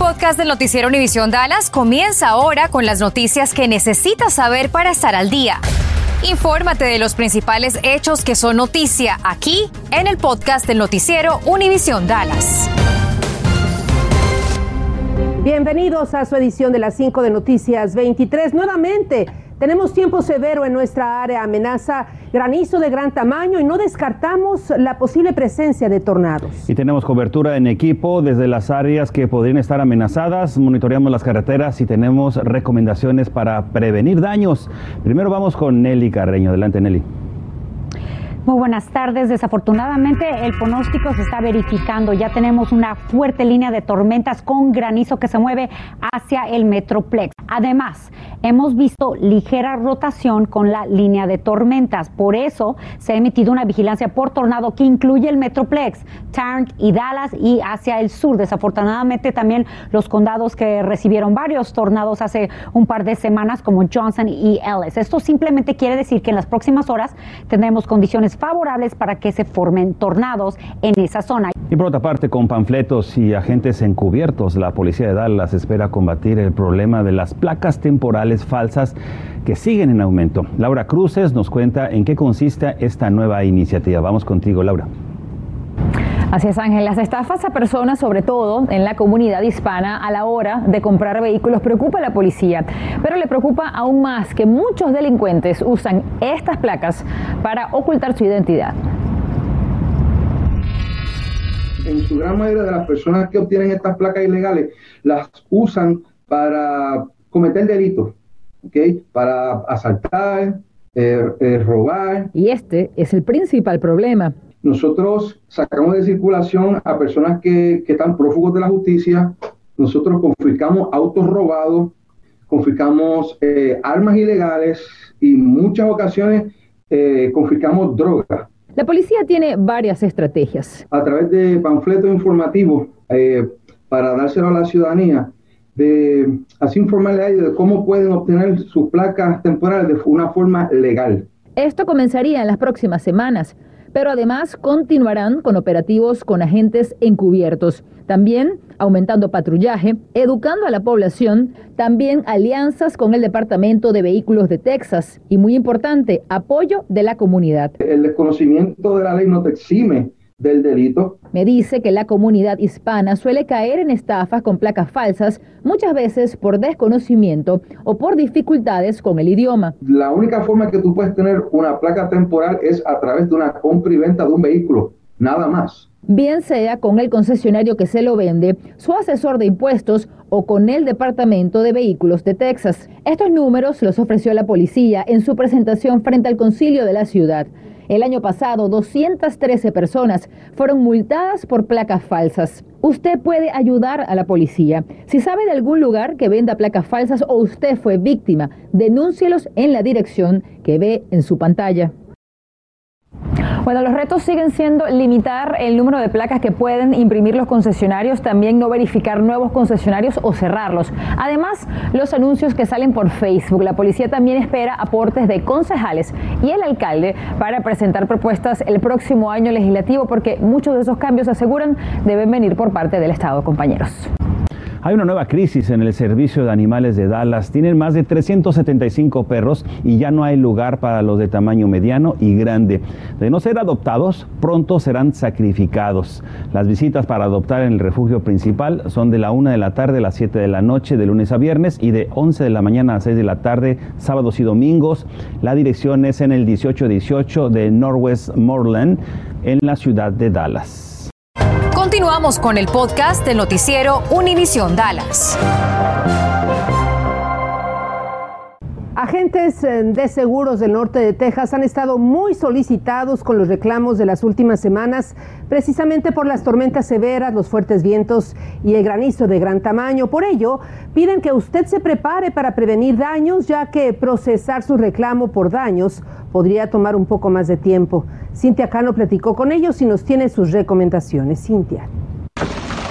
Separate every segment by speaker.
Speaker 1: podcast del noticiero Univisión Dallas comienza ahora con las noticias que necesitas saber para estar al día. Infórmate de los principales hechos que son noticia aquí en el podcast del noticiero Univisión Dallas.
Speaker 2: Bienvenidos a su edición de las 5 de Noticias 23. Nuevamente, tenemos tiempo severo en nuestra área, amenaza granizo de gran tamaño y no descartamos la posible presencia de tornados.
Speaker 3: Y tenemos cobertura en equipo desde las áreas que podrían estar amenazadas, monitoreamos las carreteras y tenemos recomendaciones para prevenir daños. Primero vamos con Nelly Carreño. Adelante, Nelly.
Speaker 4: Muy buenas tardes. Desafortunadamente el pronóstico se está verificando. Ya tenemos una fuerte línea de tormentas con granizo que se mueve hacia el Metroplex. Además, hemos visto ligera rotación con la línea de tormentas. Por eso se ha emitido una vigilancia por tornado que incluye el Metroplex, Tarrant y Dallas y hacia el sur. Desafortunadamente también los condados que recibieron varios tornados hace un par de semanas como Johnson y Ellis. Esto simplemente quiere decir que en las próximas horas tendremos condiciones favorables para que se formen tornados en esa zona.
Speaker 3: Y por otra parte, con panfletos y agentes encubiertos, la policía de Dallas espera combatir el problema de las placas temporales falsas que siguen en aumento. Laura Cruces nos cuenta en qué consiste esta nueva iniciativa. Vamos contigo, Laura.
Speaker 5: Así es, Ángel. Las estafas a personas, sobre todo en la comunidad hispana, a la hora de comprar vehículos, preocupa a la policía. Pero le preocupa aún más que muchos delincuentes usan estas placas para ocultar su identidad.
Speaker 6: En su gran mayoría de las personas que obtienen estas placas ilegales las usan para cometer delitos, ¿okay? para asaltar, eh, eh, robar.
Speaker 5: Y este es el principal problema
Speaker 6: nosotros sacamos de circulación a personas que, están prófugos de la justicia. Nosotros confiscamos autos robados, confiscamos eh, armas ilegales y muchas ocasiones eh, confiscamos drogas.
Speaker 5: La policía tiene varias estrategias.
Speaker 6: A través de panfletos informativos eh, para dárselo a la ciudadanía, de así informarle a ellos de cómo pueden obtener sus placas temporales de una forma legal.
Speaker 5: Esto comenzaría en las próximas semanas pero además continuarán con operativos con agentes encubiertos. También aumentando patrullaje, educando a la población, también alianzas con el Departamento de Vehículos de Texas y muy importante, apoyo de la comunidad.
Speaker 6: El desconocimiento de la ley no te exime del delito.
Speaker 5: Me dice que la comunidad hispana suele caer en estafas con placas falsas, muchas veces por desconocimiento o por dificultades con el idioma.
Speaker 6: La única forma que tú puedes tener una placa temporal es a través de una compra y venta de un vehículo, nada más.
Speaker 5: Bien sea con el concesionario que se lo vende, su asesor de impuestos o con el Departamento de Vehículos de Texas. Estos números los ofreció la policía en su presentación frente al concilio de la ciudad. El año pasado, 213 personas fueron multadas por placas falsas. Usted puede ayudar a la policía. Si sabe de algún lugar que venda placas falsas o usted fue víctima, denúncielos en la dirección que ve en su pantalla. Bueno, los retos siguen siendo limitar el número de placas que pueden imprimir los concesionarios, también no verificar nuevos concesionarios o cerrarlos. Además, los anuncios que salen por Facebook. La policía también espera aportes de concejales y el alcalde para presentar propuestas el próximo año legislativo porque muchos de esos cambios aseguran deben venir por parte del Estado, compañeros.
Speaker 3: Hay una nueva crisis en el servicio de animales de Dallas. Tienen más de 375 perros y ya no hay lugar para los de tamaño mediano y grande. De no ser adoptados, pronto serán sacrificados. Las visitas para adoptar en el refugio principal son de la 1 de la tarde a las 7 de la noche de lunes a viernes y de 11 de la mañana a 6 de la tarde sábados y domingos. La dirección es en el 1818 de Northwest Moreland en la ciudad de Dallas.
Speaker 1: Continuamos con el podcast del noticiero Univisión Dallas.
Speaker 2: Agentes eh, de seguros del norte de Texas han estado muy solicitados con los reclamos de las últimas semanas, precisamente por las tormentas severas, los fuertes vientos y el granizo de gran tamaño. Por ello, piden que usted se prepare para prevenir daños, ya que procesar su reclamo por daños podría tomar un poco más de tiempo. Cintia Cano platicó con ellos y nos tiene sus recomendaciones. Cintia.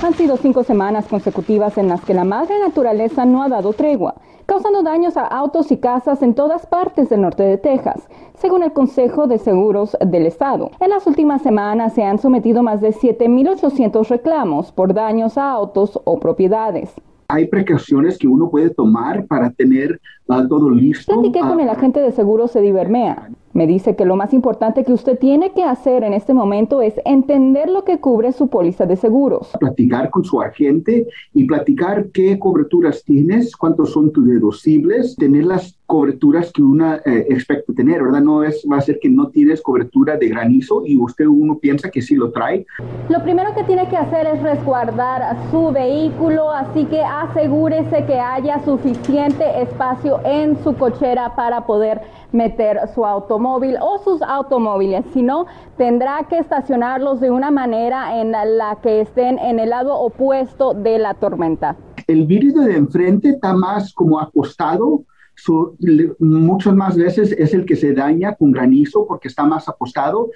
Speaker 7: Han sido cinco semanas consecutivas en las que la madre naturaleza no ha dado tregua, causando daños a autos y casas en todas partes del norte de Texas, según el Consejo de Seguros del Estado. En las últimas semanas se han sometido más de 7.800 reclamos por daños a autos o propiedades
Speaker 8: hay precauciones que uno puede tomar para tener uh, todo listo.
Speaker 7: Platiqué con el agente de seguros de Divermea. Me dice que lo más importante que usted tiene que hacer en este momento es entender lo que cubre su póliza de seguros.
Speaker 8: Platicar con su agente y platicar qué coberturas tienes, cuántos son tus deducibles, tener las coberturas que uno eh, expecta tener, ¿verdad? No es, va a ser que no tienes cobertura de granizo y usted uno piensa que sí lo trae.
Speaker 7: Lo primero que tiene que hacer es resguardar su vehículo, así que asegúrese que haya suficiente espacio en su cochera para poder meter su automóvil o sus automóviles, si no, tendrá que estacionarlos de una manera en la que estén en el lado opuesto de la tormenta.
Speaker 8: El vidrio de enfrente está más como acostado, muchas más veces es el que se daña con granizo porque está más apostado.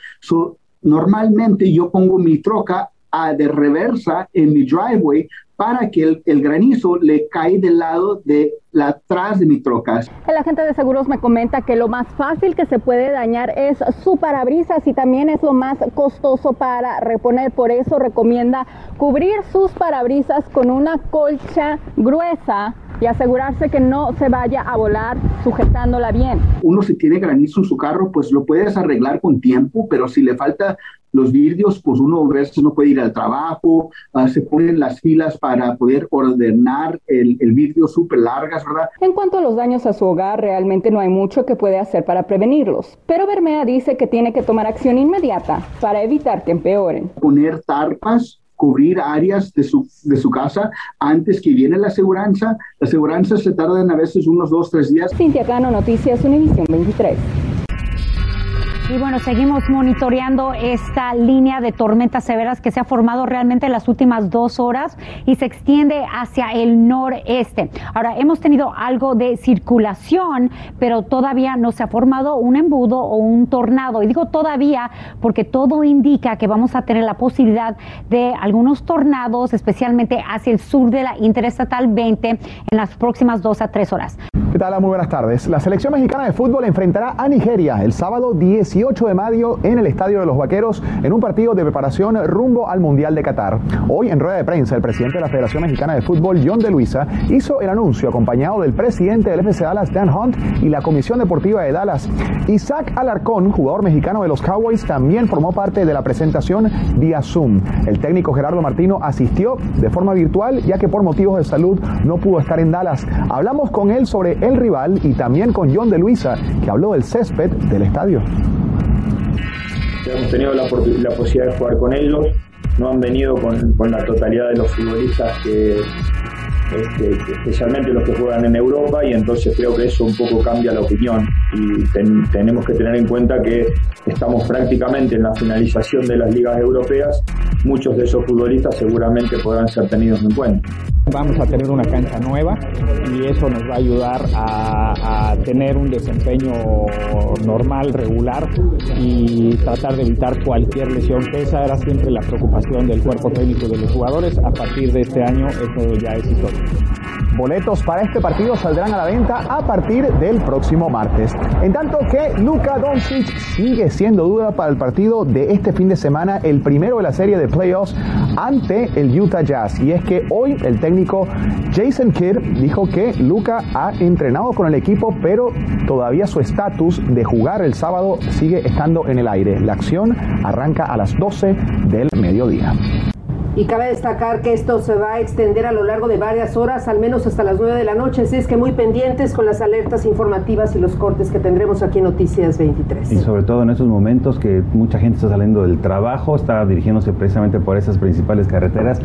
Speaker 8: normalmente yo pongo mi troca a de reversa en mi driveway para que el, granizo le cae del lado de la atrás de mi troca.
Speaker 7: El agente de seguros me comenta que lo más fácil que se puede dañar es su parabrisas y también es lo más costoso para reponer. Por eso recomienda cubrir sus parabrisas con una colcha gruesa y asegurarse que no se vaya a volar sujetándola bien.
Speaker 8: Uno si tiene granizo en su carro, pues lo puedes arreglar con tiempo, pero si le falta los vidrios, pues uno a veces no puede ir al trabajo, uh, se ponen las filas para poder ordenar el, el vidrio súper largas, ¿verdad?
Speaker 7: En cuanto a los daños a su hogar, realmente no hay mucho que puede hacer para prevenirlos, pero Bermea dice que tiene que tomar acción inmediata para evitar que empeoren.
Speaker 8: Poner tarpas cubrir áreas de su, de su casa antes que viene la aseguranza. La aseguranza se tardan a veces unos dos, tres días.
Speaker 7: Cintia Cano, Noticias Univisión 23.
Speaker 4: Y bueno, seguimos monitoreando esta línea de tormentas severas que se ha formado realmente en las últimas dos horas y se extiende hacia el noreste. Ahora, hemos tenido algo de circulación, pero todavía no se ha formado un embudo o un tornado. Y digo todavía porque todo indica que vamos a tener la posibilidad de algunos tornados, especialmente hacia el sur de la Interestatal 20 en las próximas dos a tres horas.
Speaker 9: ¿Qué tal? Muy buenas tardes. La selección mexicana de fútbol enfrentará a Nigeria el sábado 10 18 de mayo en el Estadio de los Vaqueros en un partido de preparación rumbo al Mundial de Qatar. Hoy en rueda de prensa el presidente de la Federación Mexicana de Fútbol, John de Luisa, hizo el anuncio acompañado del presidente del FC Dallas, Dan Hunt, y la Comisión Deportiva de Dallas. Isaac Alarcón, jugador mexicano de los Cowboys, también formó parte de la presentación vía Zoom. El técnico Gerardo Martino asistió de forma virtual ya que por motivos de salud no pudo estar en Dallas. Hablamos con él sobre el rival y también con John de Luisa, que habló del césped del estadio.
Speaker 10: Hemos tenido la, posibilidad de jugar con ellos, no han venido con, con la totalidad de los futbolistas que, este, especialmente los que juegan en Europa, y entonces creo que eso un poco cambia la opinión. Y tenemos que tener en cuenta que estamos prácticamente en la finalización de las ligas europeas, muchos de esos futbolistas seguramente podrán ser tenidos en cuenta.
Speaker 11: Vamos a tener una cancha nueva y eso nos va a ayudar a, tener un desempeño normal, regular y tratar de evitar cualquier lesión, esa era siempre la preocupación del cuerpo técnico de los jugadores. A partir de este año eso ya es historia.
Speaker 9: Boletos para este partido saldrán a la venta a partir del próximo martes. En tanto que Luka Doncic sigue siendo duda para el partido de este fin de semana, el primero de la serie de playoffs ante el Utah Jazz. Y es que hoy el técnico Jason Kidd dijo que Luka ha entrenado con el equipo, pero todavía su estatus de jugar el sábado sigue estando en el aire. La acción arranca a las 12 del mediodía.
Speaker 2: Y cabe destacar que esto se va a extender a lo largo de varias horas, al menos hasta las 9 de la noche. Así es que muy pendientes con las alertas informativas y los cortes que tendremos aquí en Noticias 23.
Speaker 3: Y sobre todo en estos momentos que mucha gente está saliendo del trabajo, está dirigiéndose precisamente por esas principales carreteras,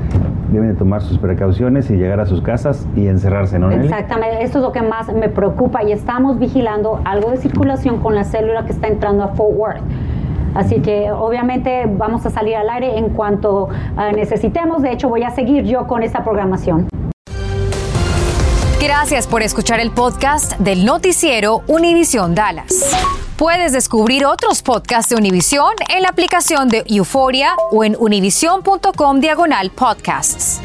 Speaker 3: deben de tomar sus precauciones y llegar a sus casas y encerrarse, ¿no?
Speaker 4: Exactamente, esto es lo que más me preocupa y estamos vigilando algo de circulación con la célula que está entrando a Fort Worth. Así que obviamente vamos a salir al aire en cuanto eh, necesitemos. De hecho, voy a seguir yo con esta programación.
Speaker 1: Gracias por escuchar el podcast del noticiero Univisión Dallas. Puedes descubrir otros podcasts de Univision en la aplicación de Euforia o en univision.com diagonal podcasts.